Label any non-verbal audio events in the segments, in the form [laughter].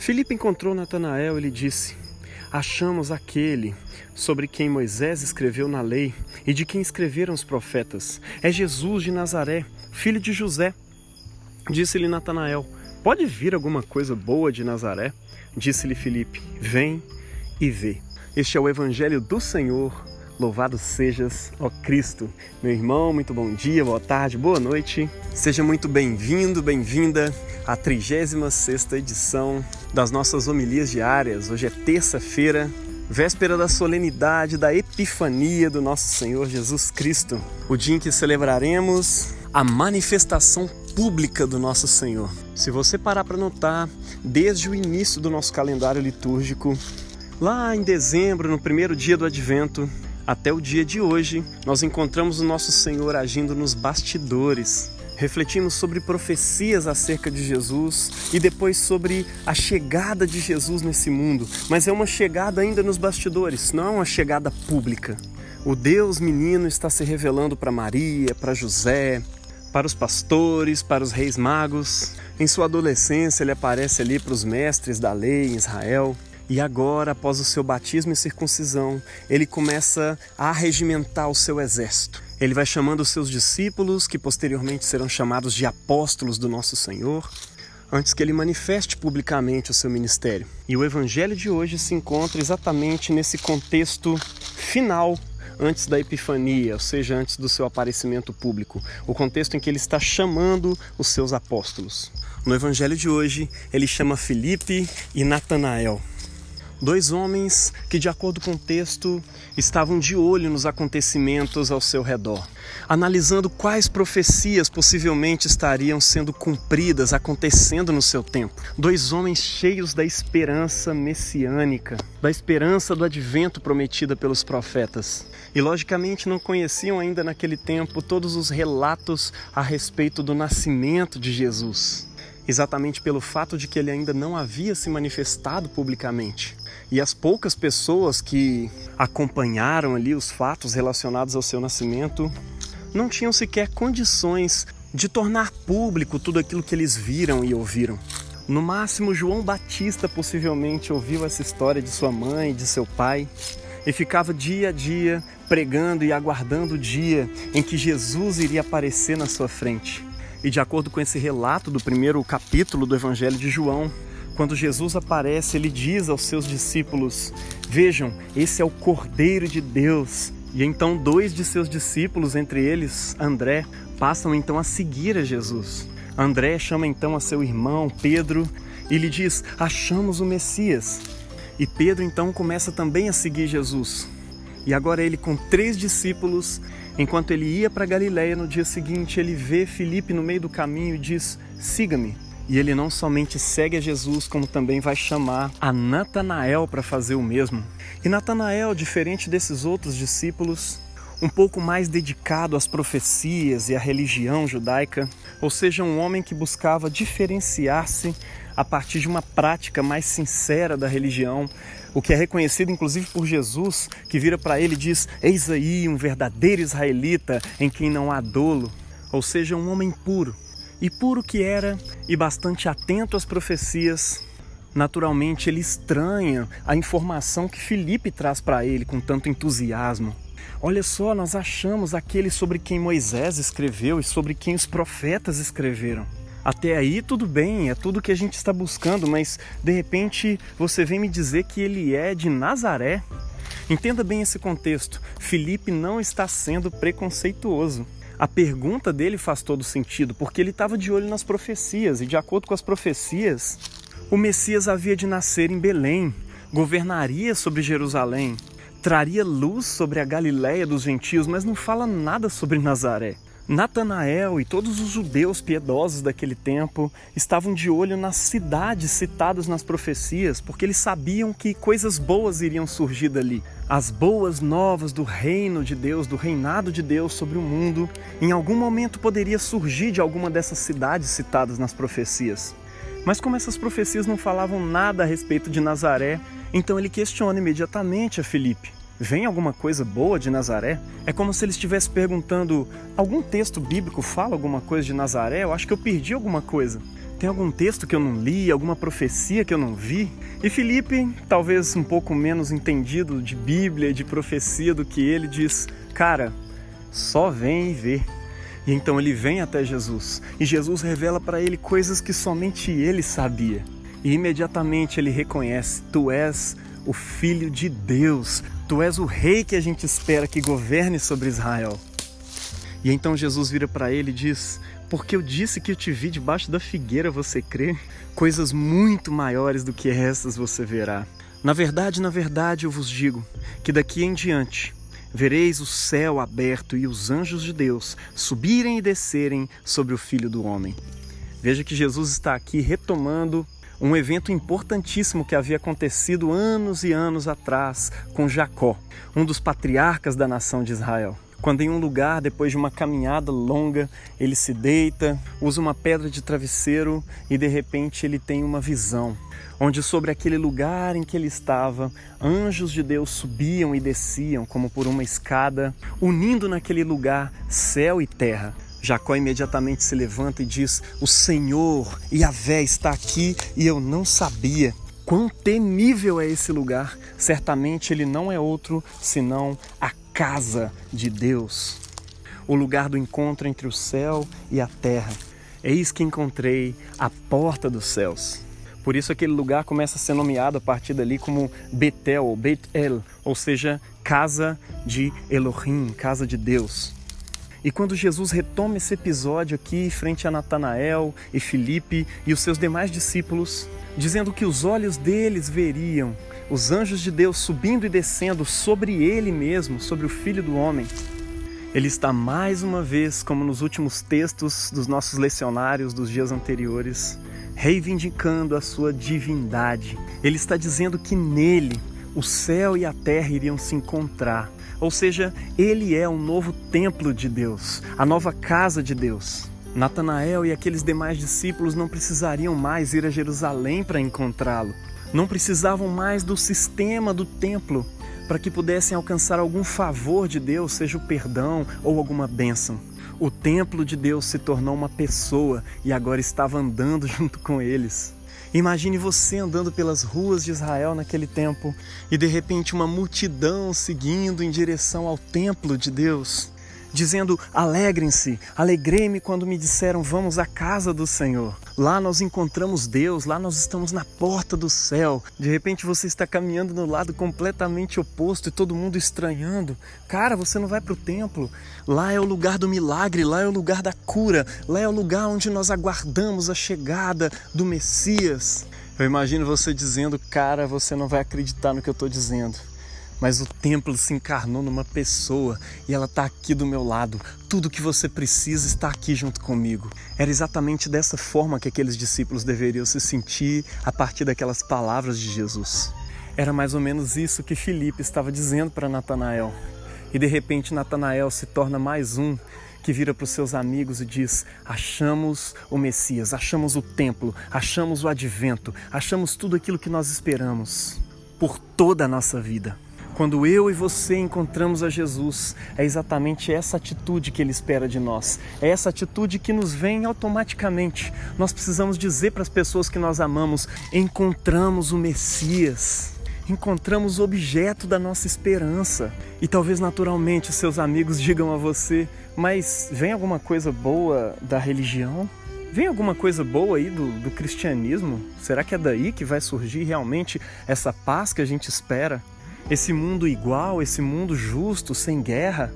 Filipe encontrou Natanael e lhe disse: Achamos aquele sobre quem Moisés escreveu na lei e de quem escreveram os profetas. É Jesus de Nazaré, filho de José. Disse-lhe Natanael: Pode vir alguma coisa boa de Nazaré? Disse-lhe Filipe: Vem e vê. Este é o evangelho do Senhor. Louvado sejas, ó Cristo. Meu irmão, muito bom dia, boa tarde, boa noite. Seja muito bem-vindo, bem-vinda à 36ª edição das nossas homilias diárias. Hoje é terça-feira, véspera da solenidade da Epifania do nosso Senhor Jesus Cristo. O dia em que celebraremos a manifestação pública do nosso Senhor. Se você parar para notar, desde o início do nosso calendário litúrgico, lá em dezembro, no primeiro dia do advento, até o dia de hoje, nós encontramos o nosso Senhor agindo nos bastidores. Refletimos sobre profecias acerca de Jesus e depois sobre a chegada de Jesus nesse mundo, mas é uma chegada ainda nos bastidores, não é uma chegada pública. O Deus menino está se revelando para Maria, para José, para os pastores, para os reis magos. Em sua adolescência, ele aparece ali para os mestres da lei em Israel. E agora, após o seu batismo e circuncisão, ele começa a regimentar o seu exército. Ele vai chamando os seus discípulos, que posteriormente serão chamados de apóstolos do nosso Senhor, antes que ele manifeste publicamente o seu ministério. E o evangelho de hoje se encontra exatamente nesse contexto final antes da Epifania, ou seja, antes do seu aparecimento público, o contexto em que ele está chamando os seus apóstolos. No evangelho de hoje, ele chama Filipe e Natanael. Dois homens que, de acordo com o texto, estavam de olho nos acontecimentos ao seu redor, analisando quais profecias possivelmente estariam sendo cumpridas, acontecendo no seu tempo. Dois homens cheios da esperança messiânica, da esperança do advento prometida pelos profetas. E, logicamente, não conheciam ainda naquele tempo todos os relatos a respeito do nascimento de Jesus exatamente pelo fato de que ele ainda não havia se manifestado publicamente. E as poucas pessoas que acompanharam ali os fatos relacionados ao seu nascimento não tinham sequer condições de tornar público tudo aquilo que eles viram e ouviram. No máximo, João Batista possivelmente ouviu essa história de sua mãe, de seu pai, e ficava dia a dia pregando e aguardando o dia em que Jesus iria aparecer na sua frente. E de acordo com esse relato do primeiro capítulo do Evangelho de João, quando Jesus aparece, ele diz aos seus discípulos: Vejam, esse é o Cordeiro de Deus. E então dois de seus discípulos, entre eles André, passam então a seguir a Jesus. André chama então a seu irmão Pedro e lhe diz: Achamos o Messias. E Pedro então começa também a seguir Jesus. E agora ele com três discípulos, enquanto ele ia para Galiléia no dia seguinte, ele vê Filipe no meio do caminho e diz: Siga-me. E ele não somente segue a Jesus, como também vai chamar a Natanael para fazer o mesmo. E Natanael, diferente desses outros discípulos, um pouco mais dedicado às profecias e à religião judaica, ou seja, um homem que buscava diferenciar-se a partir de uma prática mais sincera da religião, o que é reconhecido inclusive por Jesus, que vira para ele e diz: Eis aí um verdadeiro israelita em quem não há dolo, ou seja, um homem puro e puro que era e bastante atento às profecias, naturalmente ele estranha a informação que Filipe traz para ele com tanto entusiasmo. Olha só, nós achamos aquele sobre quem Moisés escreveu e sobre quem os profetas escreveram. Até aí tudo bem, é tudo que a gente está buscando, mas de repente você vem me dizer que ele é de Nazaré. Entenda bem esse contexto. Filipe não está sendo preconceituoso a pergunta dele faz todo sentido, porque ele estava de olho nas profecias, e de acordo com as profecias, o Messias havia de nascer em Belém, governaria sobre Jerusalém, traria luz sobre a Galiléia dos gentios, mas não fala nada sobre Nazaré. Natanael e todos os judeus piedosos daquele tempo estavam de olho nas cidades citadas nas profecias, porque eles sabiam que coisas boas iriam surgir dali. As boas novas do reino de Deus, do reinado de Deus sobre o mundo, em algum momento poderia surgir de alguma dessas cidades citadas nas profecias. Mas como essas profecias não falavam nada a respeito de Nazaré, então ele questiona imediatamente a Filipe Vem alguma coisa boa de Nazaré? É como se ele estivesse perguntando: algum texto bíblico fala alguma coisa de Nazaré? Eu acho que eu perdi alguma coisa. Tem algum texto que eu não li, alguma profecia que eu não vi? E Felipe, talvez um pouco menos entendido de Bíblia e de profecia do que ele, diz: Cara, só vem e vê. E então ele vem até Jesus e Jesus revela para ele coisas que somente ele sabia. E imediatamente ele reconhece: Tu és o Filho de Deus, Tu és o Rei que a gente espera que governe sobre Israel. E então Jesus vira para ele e diz: porque eu disse que eu te vi debaixo da figueira, você crê? Coisas muito maiores do que estas você verá. Na verdade, na verdade, eu vos digo que daqui em diante vereis o céu aberto e os anjos de Deus subirem e descerem sobre o Filho do Homem. Veja que Jesus está aqui retomando um evento importantíssimo que havia acontecido anos e anos atrás com Jacó, um dos patriarcas da nação de Israel quando em um lugar, depois de uma caminhada longa, ele se deita, usa uma pedra de travesseiro e de repente ele tem uma visão, onde sobre aquele lugar em que ele estava, anjos de Deus subiam e desciam como por uma escada, unindo naquele lugar céu e terra. Jacó imediatamente se levanta e diz: O Senhor, Yahvé, está aqui e eu não sabia. Quão temível é esse lugar! Certamente ele não é outro senão a casa de Deus, o lugar do encontro entre o céu e a terra. Eis que encontrei a porta dos céus. Por isso aquele lugar começa a ser nomeado a partir dali como Betel, ou Bet-El, ou seja, casa de Elohim, casa de Deus. E quando Jesus retoma esse episódio aqui frente a Natanael e Filipe e os seus demais discípulos, dizendo que os olhos deles veriam os anjos de Deus subindo e descendo sobre ele mesmo, sobre o Filho do Homem. Ele está mais uma vez, como nos últimos textos dos nossos lecionários dos dias anteriores, reivindicando a sua divindade. Ele está dizendo que nele o céu e a terra iriam se encontrar. Ou seja, ele é o novo templo de Deus, a nova casa de Deus. Natanael e aqueles demais discípulos não precisariam mais ir a Jerusalém para encontrá-lo não precisavam mais do sistema do templo para que pudessem alcançar algum favor de Deus, seja o perdão ou alguma bênção. O templo de Deus se tornou uma pessoa e agora estava andando [laughs] junto com eles. Imagine você andando pelas ruas de Israel naquele tempo e de repente uma multidão seguindo em direção ao templo de Deus dizendo: Alegrem-se, alegrei-me quando me disseram: Vamos à casa do Senhor. Lá nós encontramos Deus, lá nós estamos na porta do céu. De repente você está caminhando no lado completamente oposto e todo mundo estranhando. Cara, você não vai para o templo. Lá é o lugar do milagre, lá é o lugar da cura, lá é o lugar onde nós aguardamos a chegada do Messias. Eu imagino você dizendo: Cara, você não vai acreditar no que eu estou dizendo mas o templo se encarnou numa pessoa e ela está aqui do meu lado. Tudo que você precisa está aqui junto comigo. Era exatamente dessa forma que aqueles discípulos deveriam se sentir a partir daquelas palavras de Jesus. Era mais ou menos isso que Filipe estava dizendo para Natanael. E de repente Natanael se torna mais um que vira para os seus amigos e diz: Achamos o Messias, achamos o templo, achamos o advento, achamos tudo aquilo que nós esperamos por toda a nossa vida. Quando eu e você encontramos a Jesus, é exatamente essa atitude que Ele espera de nós. É essa atitude que nos vem automaticamente. Nós precisamos dizer para as pessoas que nós amamos: encontramos o Messias encontramos o objeto da nossa esperança. E talvez naturalmente seus amigos digam a você: Mas vem alguma coisa boa da religião? Vem alguma coisa boa aí do, do cristianismo? Será que é daí que vai surgir realmente essa paz que a gente espera? Esse mundo igual, esse mundo justo, sem guerra.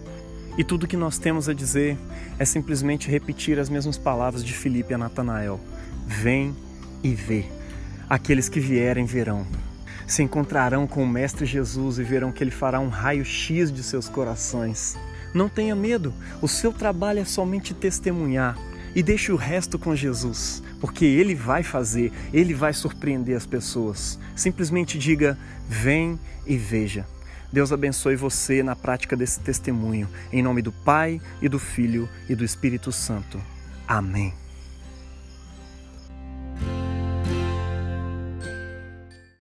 E tudo que nós temos a dizer é simplesmente repetir as mesmas palavras de Filipe a Natanael: Vem e vê. Aqueles que vierem verão. Se encontrarão com o Mestre Jesus e verão que ele fará um raio-x de seus corações. Não tenha medo, o seu trabalho é somente testemunhar e deixe o resto com Jesus, porque ele vai fazer, ele vai surpreender as pessoas. Simplesmente diga: vem e veja. Deus abençoe você na prática desse testemunho. Em nome do Pai e do Filho e do Espírito Santo. Amém.